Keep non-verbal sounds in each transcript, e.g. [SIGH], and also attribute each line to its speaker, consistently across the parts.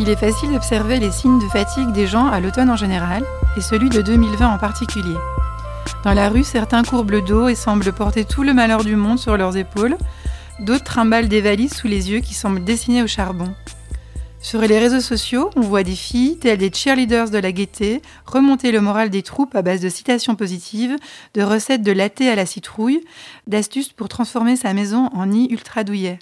Speaker 1: Il est facile d'observer les signes de fatigue des gens à l'automne en général et celui de 2020 en particulier. Dans la rue, certains courbent le dos et semblent porter tout le malheur du monde sur leurs épaules. D'autres trimballent des valises sous les yeux qui semblent dessinées au charbon. Sur les réseaux sociaux, on voit des filles, telles des cheerleaders de la gaieté, remonter le moral des troupes à base de citations positives, de recettes de latte à la citrouille, d'astuces pour transformer sa maison en nid ultra douillet.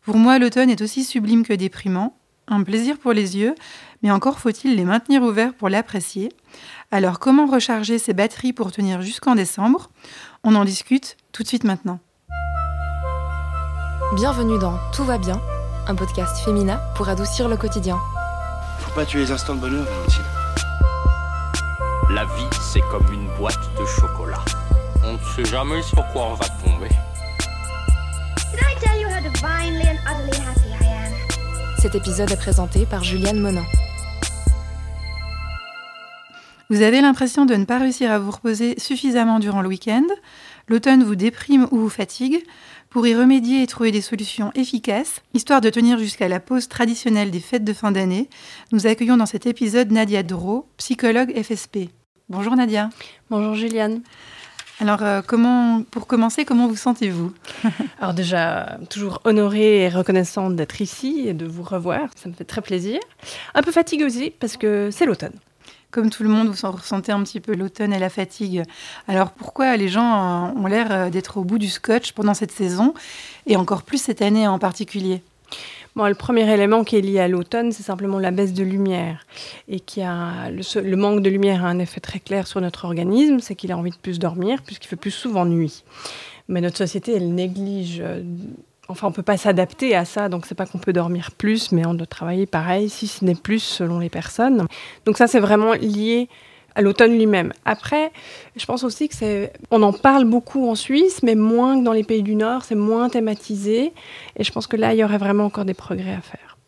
Speaker 1: Pour moi, l'automne est aussi sublime que déprimant, un plaisir pour les yeux, mais encore faut-il les maintenir ouverts pour l'apprécier. Alors comment recharger ses batteries pour tenir jusqu'en décembre? On en discute tout de suite maintenant.
Speaker 2: Bienvenue dans Tout va bien, un podcast féminin pour adoucir le quotidien.
Speaker 3: Faut pas tuer les instants de bonheur, Valentine.
Speaker 4: La vie, c'est comme une boîte de chocolat. On ne sait jamais sur quoi on va tomber.
Speaker 5: Did I tell you how divinely and utterly happy I am?
Speaker 2: Cet épisode est présenté par Juliane Monin.
Speaker 1: Vous avez l'impression de ne pas réussir à vous reposer suffisamment durant le week-end, l'automne vous déprime ou vous fatigue. Pour y remédier et trouver des solutions efficaces, histoire de tenir jusqu'à la pause traditionnelle des fêtes de fin d'année, nous accueillons dans cet épisode Nadia Doro, psychologue FSP. Bonjour Nadia.
Speaker 6: Bonjour Juliane.
Speaker 1: Alors, euh, comment, pour commencer, comment vous sentez-vous? [LAUGHS]
Speaker 6: Alors déjà, toujours honorée et reconnaissante d'être ici et de vous revoir, ça me fait très plaisir. Un peu fatiguée aussi parce que c'est l'automne.
Speaker 1: Comme tout le monde, vous ressentez un petit peu l'automne et la fatigue. Alors pourquoi les gens ont l'air euh, d'être au bout du scotch pendant cette saison et encore plus cette année en particulier?
Speaker 6: Le premier élément qui est lié à l'automne, c'est simplement la baisse de lumière. Et qui a le manque de lumière a un effet très clair sur notre organisme, c'est qu'il a envie de plus dormir, puisqu'il fait plus souvent nuit. Mais notre société, elle néglige. euh, enfin, on peut pas s'adapter à ça, donc c'est pas qu'on peut dormir plus, mais on doit travailler pareil, si ce n'est plus selon les personnes. Donc ça, c'est vraiment lié à l'automne lui-même. Après, je pense aussi que c'est, on en parle beaucoup en Suisse, mais moins que dans les pays du Nord, c'est moins thématisé. Et je pense que là, il y aurait vraiment encore des progrès à faire.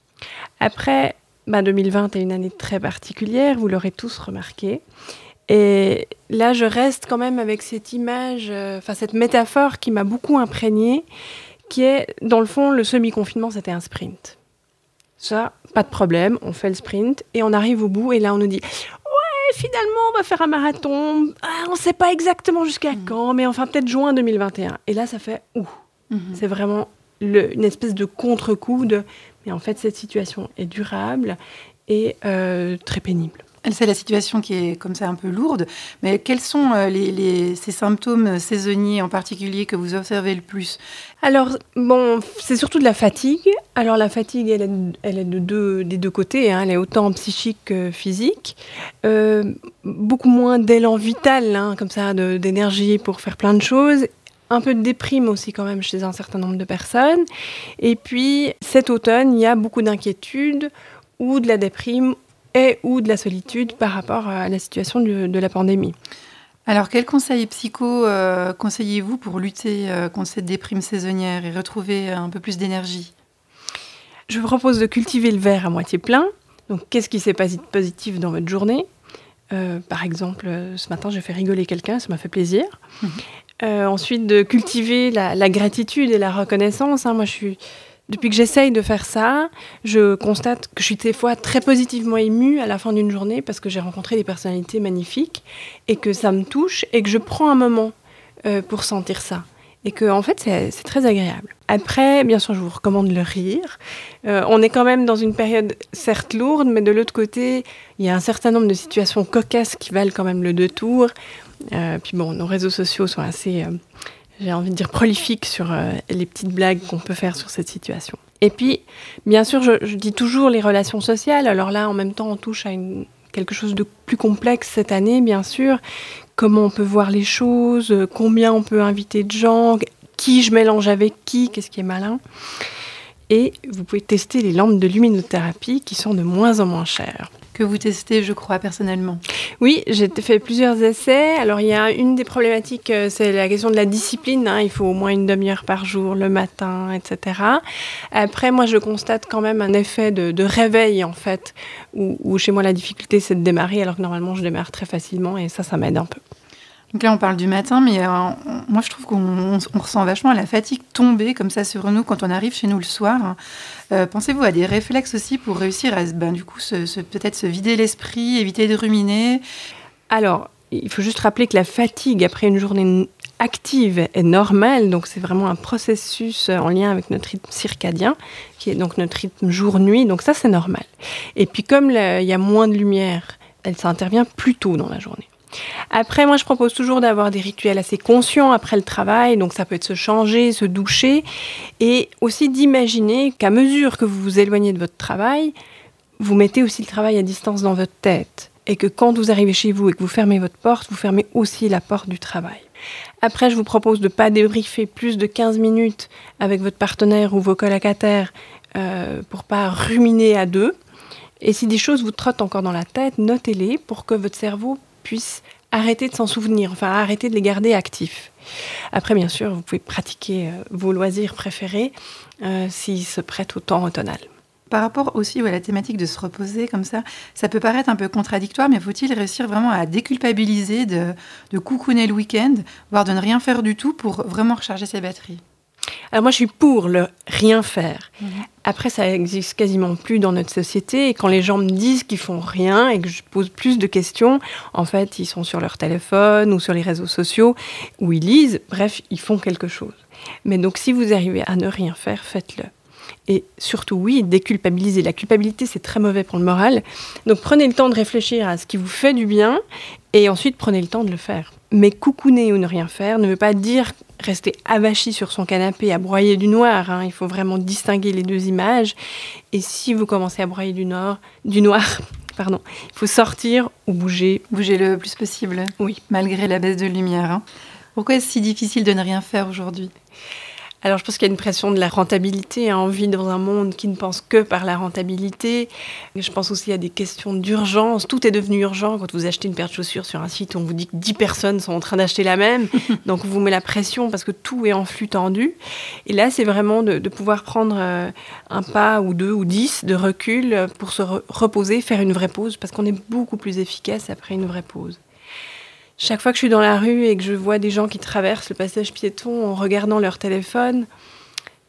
Speaker 6: Après, bah, 2020 est une année très particulière, vous l'aurez tous remarqué. Et là, je reste quand même avec cette image, euh, enfin cette métaphore qui m'a beaucoup imprégnée, qui est, dans le fond, le semi-confinement, c'était un sprint. Ça, pas de problème, on fait le sprint et on arrive au bout et là, on nous dit finalement, on va faire un marathon. Ah, on ne sait pas exactement jusqu'à quand, mais enfin, peut-être juin 2021. Et là, ça fait Ouh c'est vraiment le- une espèce de contre-coup de mais en fait cette situation est durable et euh, très pénible.
Speaker 1: C'est la situation qui est comme ça un peu lourde, mais quels sont euh, les, ces symptômes saisonniers en particulier que vous observez le plus?
Speaker 6: Alors bon, c'est surtout de la fatigue. Alors la fatigue, elle est, de deux, des deux côtés, hein. elle est autant psychique que physique. Euh, beaucoup moins d'élan vital, hein, comme ça, d'énergie pour faire plein de choses. Un peu de déprime aussi quand même chez un certain nombre de personnes. Et puis cet automne, il y a beaucoup d'inquiétudes ou de la déprime et ou de la solitude par rapport à la situation de, de la pandémie.
Speaker 1: Alors, quels conseils psycho euh, conseillez-vous pour lutter euh, contre cette déprime saisonnière et retrouver un peu plus d'énergie?
Speaker 6: Je vous propose de cultiver le verre à moitié plein. Donc, qu'est-ce qui s'est passé de positif dans votre journée? Euh, Par exemple, ce matin, j'ai fait rigoler quelqu'un, ça m'a fait plaisir. Euh, ensuite, de cultiver la, la gratitude et la reconnaissance. hein. Moi, je suis, depuis que j'essaye de faire ça, je constate que je suis des fois très positivement émue à la fin d'une journée parce que j'ai rencontré des personnalités magnifiques et que ça me touche et que je prends un moment euh, pour sentir ça. Et que, en fait, c'est très agréable. Après, bien sûr, je vous recommande le rire. Euh, on est quand même dans une période certes lourde, mais de l'autre côté, il y a un certain nombre de situations cocasses qui valent quand même le détour. Euh, puis bon, nos réseaux sociaux sont assez, euh, j'ai envie de dire, prolifiques sur euh, les petites blagues qu'on peut faire sur cette situation. Et puis, bien sûr, je, dis toujours les relations sociales. Alors là, en même temps, on touche à quelque chose de plus complexe cette année, bien sûr. Comment on peut voir les choses, euh, combien on peut inviter de gens, qui je mélange avec qui, qu'est-ce qui est malin. Et vous pouvez tester les lampes de luminothérapie qui sont de moins en moins chères.
Speaker 1: Que vous testez, je crois, personnellement.
Speaker 6: Oui, j'ai fait plusieurs essais. Alors, il y a une des problématiques, euh, c'est la question de la discipline. hein. Il faut au moins une demi-heure par jour, le matin, etc. Après, moi, je constate quand même un effet de, réveil, en fait, où, où chez moi, la difficulté, c'est de démarrer, alors que normalement, je démarre très facilement, et ça, ça m'aide un peu.
Speaker 1: Donc là, on parle du matin, mais euh, moi, je trouve qu'on on- on ressent vachement la fatigue tomber comme ça sur nous quand on arrive chez nous le soir. Euh, Pensez-vous à des réflexes aussi pour réussir à, ben, du coup, peut-être se vider l'esprit, éviter de ruminer?
Speaker 6: Alors, il faut juste rappeler que la fatigue après une journée active est normale, donc c'est vraiment un processus euh, en lien avec notre rythme circadien, qui est donc notre rythme jour-nuit, donc ça c'est normal. Et puis comme il y a moins de lumière, elle ça intervient plus tôt dans la journée. Après, moi, je propose toujours d'avoir des rituels assez conscients après le travail. Donc, ça peut être se changer, se doucher. Et aussi d'imaginer qu'à mesure que vous vous éloignez de votre travail, vous mettez aussi le travail à distance dans votre tête. Et que quand vous arrivez chez vous et que vous fermez votre porte, vous fermez aussi la porte du travail. Après, je vous propose de ne pas débriefer plus de 15 minutes avec votre partenaire ou vos colocataires euh, pour pas ruminer à deux. Et si des choses vous trottent encore dans la tête, notez-les pour que votre cerveau puisse arrêter de s'en souvenir, enfin arrêter de les garder actifs. Après, bien sûr, vous pouvez pratiquer euh, vos loisirs préférés euh, s'ils se prêtent au temps automnal.
Speaker 1: Par rapport aussi à la thématique de se reposer comme ça, ça peut paraître un peu contradictoire, mais faut-il réussir vraiment à déculpabiliser de, de coucouner le week-end, voire de ne rien faire du tout pour vraiment recharger ses batteries?
Speaker 6: Alors moi, je suis pour le rien faire.
Speaker 1: Mhm.
Speaker 6: Après, ça existe quasiment plus dans notre société. Et quand les gens me disent qu'ils font rien et que je pose plus de questions, en fait, ils sont sur leur téléphone ou sur les réseaux sociaux ou ils lisent. Bref, ils font quelque chose. Mais donc, si vous arrivez à ne rien faire, faites-le. Et surtout, oui, déculpabiliser. La culpabilité, c'est très mauvais pour le moral. Donc, prenez le temps de réfléchir à ce qui vous fait du bien et ensuite prenez le temps de le faire. Mais coucouner ou ne rien faire ne veut pas dire rester avachi sur son canapé à broyer du noir. hein. Il faut vraiment distinguer les deux images. Et si vous commencez à broyer du, nord, du noir, [LAUGHS] pardon, il faut sortir ou bouger.
Speaker 1: Bouger le plus possible,
Speaker 6: Oui.
Speaker 1: malgré la baisse de lumière. hein. Pourquoi est-ce si difficile de ne rien faire aujourd'hui?
Speaker 6: Alors je pense qu'il y a une pression de la rentabilité. hein. On vit dans un monde qui ne pense que par la rentabilité. Je pense aussi à des questions d'urgence. Tout est devenu urgent. Quand vous achetez une paire de chaussures sur un site, on vous dit que 10 personnes sont en train d'acheter la même. [LAUGHS] Donc on vous met la pression parce que tout est en flux tendu. Et là, c'est vraiment de, de pouvoir prendre euh, un pas ou deux ou dix de recul pour se re- reposer, faire une vraie pause, parce qu'on est beaucoup plus efficace après une vraie pause. Chaque fois que je suis dans la rue et que je vois des gens qui traversent le passage piéton en regardant leur téléphone,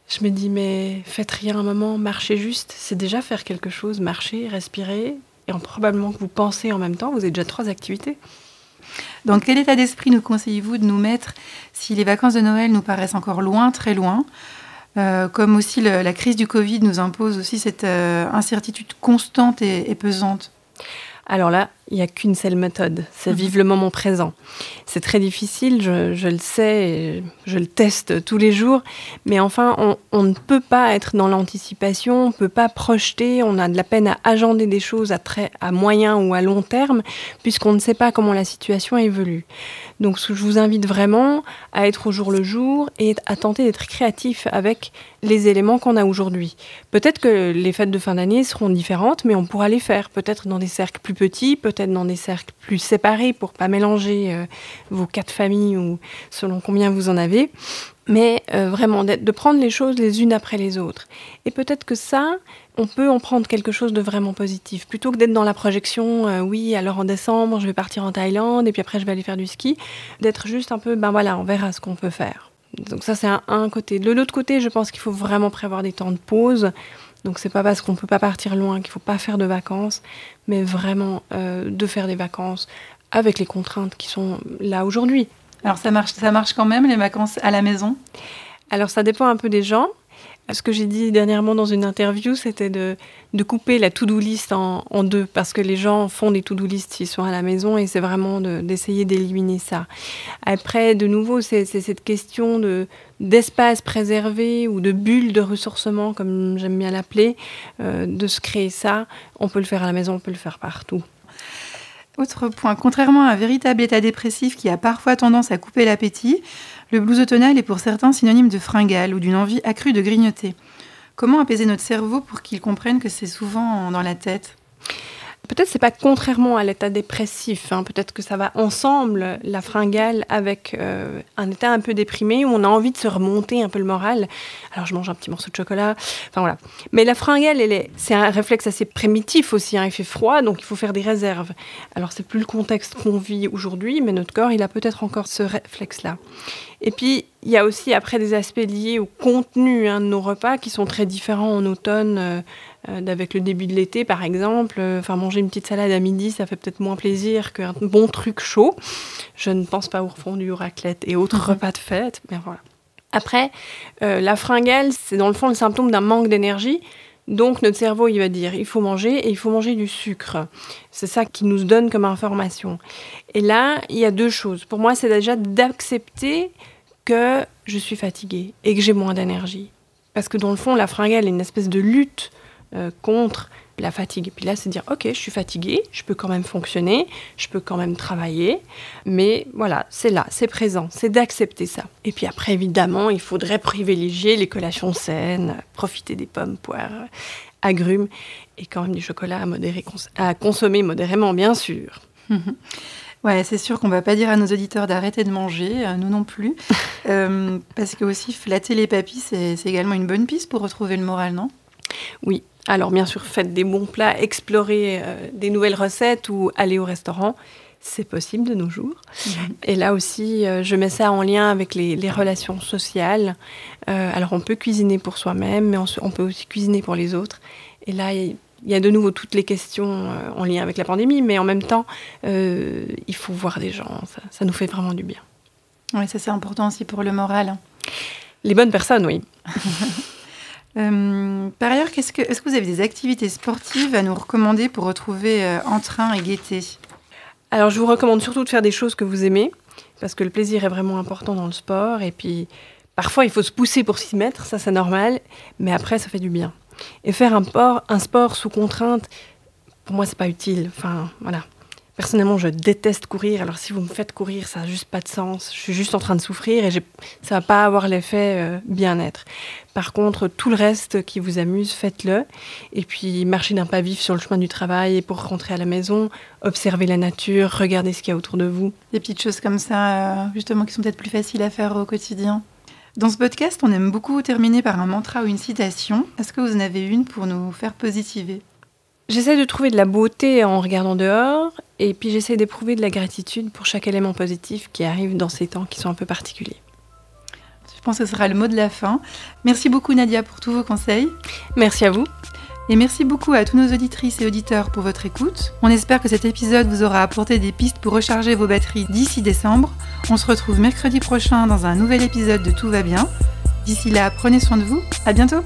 Speaker 6: je me dis mais faites rien un moment, marchez juste, c'est déjà faire quelque chose, marcher, respirer, et en probablement que vous pensez en même temps, vous avez déjà trois activités.
Speaker 1: Dans quel état d'esprit nous conseillez-vous de nous mettre si les vacances de Noël nous paraissent encore loin, très loin? Euh, Comme aussi le- la crise du Covid nous impose aussi cette euh, incertitude constante et, et pesante.
Speaker 6: Alors là, il n'y a qu'une seule méthode, c'est
Speaker 1: Mhm.
Speaker 6: vivre le moment présent. C'est très difficile, je, je le sais, je le teste tous les jours, mais enfin, on, on ne peut pas être dans l'anticipation, on ne peut pas projeter, on a de la peine à agender des choses à, très, à moyen ou à long terme, puisqu'on ne sait pas comment la situation évolue. Donc je vous invite vraiment à être au jour le jour et à tenter d'être créatif avec les éléments qu'on a aujourd'hui. Peut-être que les fêtes de fin d'année seront différentes, mais on pourra les faire peut-être dans des cercles plus petits, peut-être dans des cercles plus séparés pour pas mélanger euh, vos quatre familles ou selon combien vous en avez. Mais euh, vraiment de prendre les choses les unes après les autres. Et peut-être que ça, on peut en prendre quelque chose de vraiment positif. Plutôt que d'être dans la projection, euh, oui, alors en décembre, je vais partir en Thaïlande et puis après, je vais aller faire du ski. D'être juste un peu, ben voilà, on verra ce qu'on peut faire. Donc ça, c'est un côté. De l'autre côté, je pense qu'il faut vraiment prévoir des temps de pause. Donc c'est pas parce qu'on peut pas partir loin qu'il faut pas faire de vacances, mais vraiment euh, de faire des vacances avec les contraintes qui sont là aujourd'hui.
Speaker 1: Alors ça marche, ça marche quand même les vacances à la maison?
Speaker 6: Alors ça dépend un peu des gens. Ce que j'ai dit dernièrement dans une interview, c'était de, couper la to-do list en, deux, parce que les gens font des to-do list s'ils sont à la maison, et c'est vraiment de- d'essayer d'éliminer ça. Après, de nouveau, c'est c'est cette question de d'espace préservé ou de bulle de ressourcement, comme j'aime bien l'appeler, euh, de se créer ça. On peut le faire à la maison, on peut le faire partout.
Speaker 1: Autre point, contrairement à un véritable état dépressif qui a parfois tendance à couper l'appétit, le blues automnal est pour certains synonyme de fringale ou d'une envie accrue de grignoter. Comment apaiser notre cerveau pour qu'il comprenne que c'est souvent dans la tête?
Speaker 6: Peut-être c'est pas contrairement à l'état dépressif, hein. peut-être que ça va ensemble, la fringale, avec euh, un état un peu déprimé où on a envie de se remonter un peu le moral. Alors je mange un petit morceau de chocolat, enfin voilà. Mais la fringale, c'est un réflexe assez primitif aussi, hein. il fait froid, donc il faut faire des réserves. Alors c'est plus le contexte qu'on vit aujourd'hui, mais notre corps, il a peut-être encore ce réflexe-là. Et puis, il y a aussi après des aspects liés au contenu hein, de nos repas qui sont très différents en automne euh, avec le début de l'été, par exemple. Euh, enfin, manger une petite salade à midi, ça fait peut-être moins plaisir qu'un bon truc chaud. Je ne pense pas aux refondus, aux raclettes et autres
Speaker 1: Mhm.
Speaker 6: repas de fête. Mais voilà. Après, euh, la fringale, c'est dans le fond le symptôme d'un manque d'énergie. Donc notre cerveau, il va dire, il faut manger et il faut manger du sucre. C'est ça qui nous donne comme information. Et là, il y a deux choses. Pour moi, c'est déjà d'accepter que je suis fatiguée et que j'ai moins d'énergie. Parce que dans le fond, la fringale est une espèce de lutte euh, contre la fatigue. Et puis là, c'est dire, ok, je suis fatiguée, je peux quand même fonctionner, je peux quand même travailler, mais voilà, c'est là, c'est présent, c'est d'accepter ça. Et puis après, évidemment, il faudrait privilégier les collations saines, profiter des pommes, poires, agrumes, et quand même du chocolat à, modérer, cons- à consommer modérément, bien sûr. [LAUGHS]
Speaker 1: Ouais, c'est sûr qu'on va pas dire à nos auditeurs d'arrêter de manger, euh, nous non plus. [LAUGHS] Euh, parce que aussi, flatter les papilles, c'est également une bonne piste pour retrouver le moral, non?
Speaker 6: Oui, alors bien sûr, faites des bons plats, explorez euh, des nouvelles recettes ou allez au restaurant. C'est possible de nos jours. Et là aussi, euh, je mets ça en lien avec les, les relations sociales. Euh, alors, on peut cuisiner pour soi-même, mais on, peut aussi cuisiner pour les autres. Et là, il y a de nouveau toutes les questions en lien avec la pandémie, mais en même temps, il faut voir des gens. Ça, ça nous fait vraiment du bien.
Speaker 1: Oui, ça c'est important aussi pour le moral.
Speaker 6: Les bonnes personnes, oui. [LAUGHS]
Speaker 1: Euh, par ailleurs, est-ce que vous avez des activités sportives à nous recommander pour retrouver euh, entrain et gaieté?
Speaker 6: Alors, je vous recommande surtout de faire des choses que vous aimez, parce que le plaisir est vraiment important dans le sport. Et puis, parfois, il faut se pousser pour s'y mettre, ça c'est normal, mais après, ça fait du bien. Et faire un, un sport sous contrainte, pour moi, c'est pas utile. Enfin, voilà. Personnellement, je déteste courir. Alors, si vous me faites courir, ça n'a juste pas de sens. Je suis juste en train de souffrir et ça va pas avoir l'effet euh, bien-être. Par contre, tout le reste qui vous amuse, faites-le. Et puis, marchez d'un pas vif sur le chemin du travail et pour rentrer à la maison, observez la nature, regardez ce qu'il y a autour de vous.
Speaker 1: Des petites choses comme ça, euh, justement, qui sont peut-être plus faciles à faire au quotidien. Dans ce podcast, on aime beaucoup terminer par un mantra ou une citation. Est-ce que vous en avez une pour nous faire positiver?
Speaker 6: J'essaie de trouver de la beauté en regardant dehors et puis j'essaie d'éprouver de la gratitude pour chaque élément positif qui arrive dans ces temps qui sont un peu particuliers.
Speaker 1: Je pense que ce sera le mot de la fin. Merci beaucoup Nadia pour tous vos conseils.
Speaker 6: Merci à vous.
Speaker 1: Et merci beaucoup à tous nos auditrices et auditeurs pour votre écoute. On espère que cet épisode vous aura apporté des pistes pour recharger vos batteries d'ici décembre. On se retrouve mercredi prochain dans un nouvel épisode de Tout va bien. D'ici là, prenez soin de vous. À bientôt!